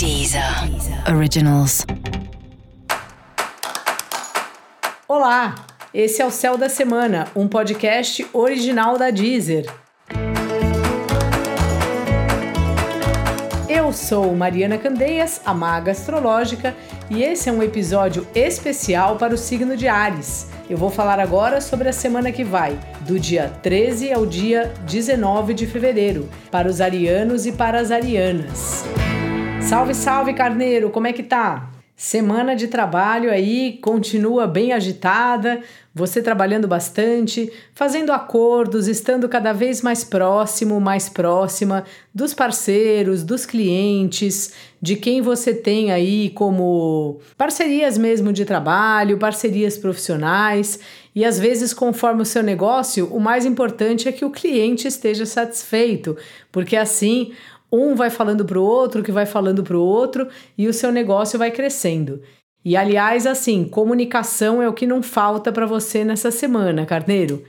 Deezer Originals. Olá, esse é o Céu da Semana, um podcast original da Deezer. Eu sou Mariana Candeias, a maga astrológica, e esse é um episódio especial para o signo de Ares. Eu vou falar agora sobre a semana que vai, do dia 13 ao dia 19 de fevereiro, para os arianos e para as arianas. Salve, salve, carneiro, como é que tá? Semana de trabalho aí continua bem agitada, você trabalhando bastante, fazendo acordos, estando cada vez mais próximo, mais próxima dos parceiros, dos clientes, de quem você tem aí como parcerias mesmo de trabalho, parcerias profissionais. E às vezes, conforme o seu negócio, o mais importante é que o cliente esteja satisfeito, porque assim um vai falando para o outro, que vai falando para o outro, e o seu negócio vai crescendo. E aliás, assim, comunicação é o que não falta para você nessa semana, carneiro.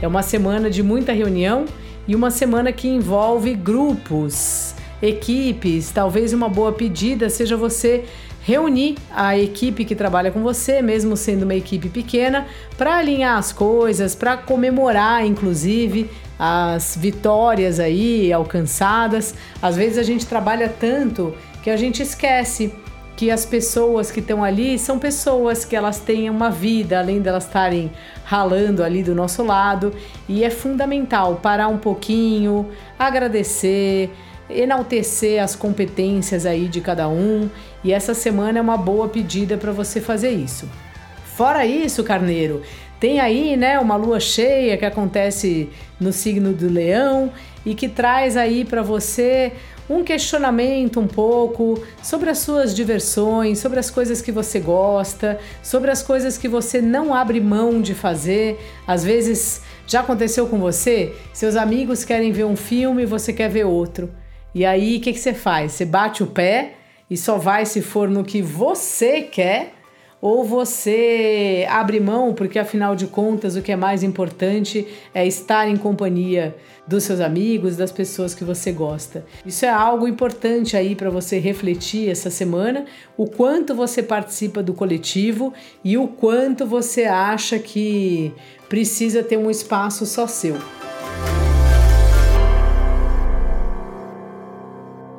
É uma semana de muita reunião e uma semana que envolve grupos, equipes. Talvez uma boa pedida seja você reunir a equipe que trabalha com você, mesmo sendo uma equipe pequena, para alinhar as coisas, para comemorar, inclusive, as vitórias aí alcançadas. Às vezes a gente trabalha tanto que a gente esquece que as pessoas que estão ali são pessoas que elas têm uma vida, além delas estarem ralando ali do nosso lado, e é fundamental parar um pouquinho, agradecer, enaltecer as competências aí de cada um, e essa semana é uma boa pedida para você fazer isso. Fora isso, carneiro, tem aí, né, uma lua cheia que acontece no signo do Leão e que traz aí para você um questionamento um pouco sobre as suas diversões, sobre as coisas que você gosta, sobre as coisas que você não abre mão de fazer. Às vezes já aconteceu com você? Seus amigos querem ver um filme e você quer ver outro. E aí, o que, que você faz? Você bate o pé e só vai se for no que você quer, ou você abre mão, porque afinal de contas o que é mais importante é estar em companhia dos seus amigos, das pessoas que você gosta. Isso é algo importante aí para você refletir essa semana, o quanto você participa do coletivo e o quanto você acha que precisa ter um espaço só seu.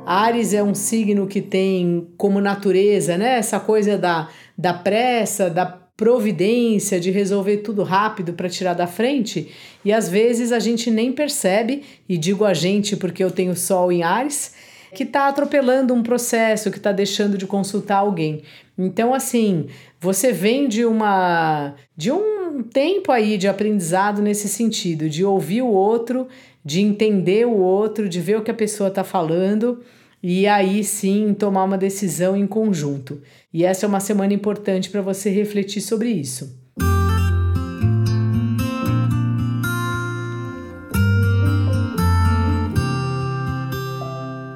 Ares é um signo que tem como natureza, né, essa coisa da, da pressa, da providência, de resolver tudo rápido para tirar da frente, e às vezes a gente nem percebe, e digo a gente porque eu tenho Sol em Ares, que está atropelando um processo, que está deixando de consultar alguém. Então, assim, você vem de uma de um tempo aí de aprendizado nesse sentido, de ouvir o outro, de entender o outro, de ver o que a pessoa está falando e aí sim tomar uma decisão em conjunto. E essa é uma semana importante para você refletir sobre isso.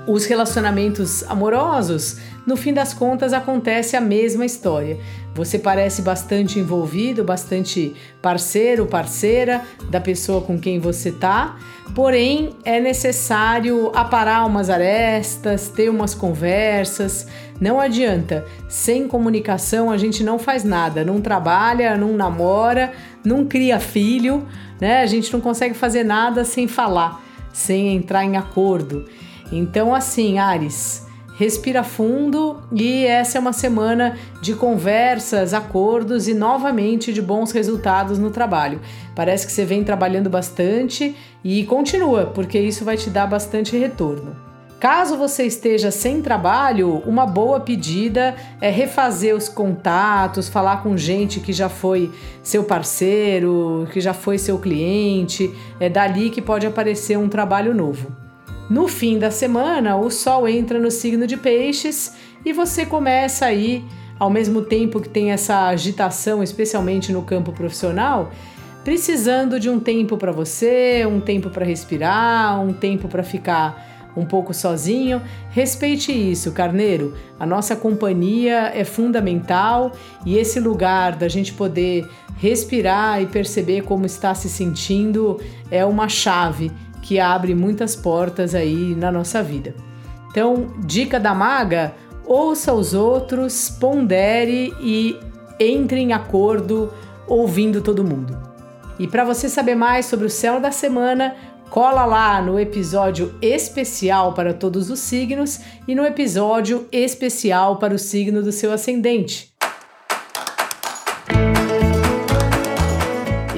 Os relacionamentos amorosos, no fim das contas, acontece a mesma história. Você parece bastante envolvido, bastante parceiro, parceira da pessoa com quem você tá, porém é necessário aparar umas arestas, ter umas conversas. Não adianta, sem comunicação a gente não faz nada, não trabalha, não namora, não cria filho, né? A gente não consegue fazer nada sem falar, sem entrar em acordo. Então, assim, Ares, respira fundo e essa é uma semana de conversas, acordos e novamente de bons resultados no trabalho. Parece que você vem trabalhando bastante e continua, porque isso vai te dar bastante retorno. Caso você esteja sem trabalho, uma boa pedida é refazer os contatos, falar com gente que já foi seu parceiro, que já foi seu cliente, é dali que pode aparecer um trabalho novo. No fim da semana, o Sol entra no signo de Peixes e você começa aí, ao mesmo tempo que tem essa agitação, especialmente no campo profissional, precisando de um tempo para você, um tempo para respirar, um tempo para ficar um pouco sozinho. Respeite isso, carneiro. A nossa companhia é fundamental e esse lugar da gente poder respirar e perceber como está se sentindo é uma chave que abre muitas portas aí na nossa vida. Então, dica da maga: ouça os outros, pondere e entre em acordo ouvindo todo mundo. E para você saber mais sobre o céu da semana, cola lá no episódio especial para todos os signos e no episódio especial para o signo do seu ascendente.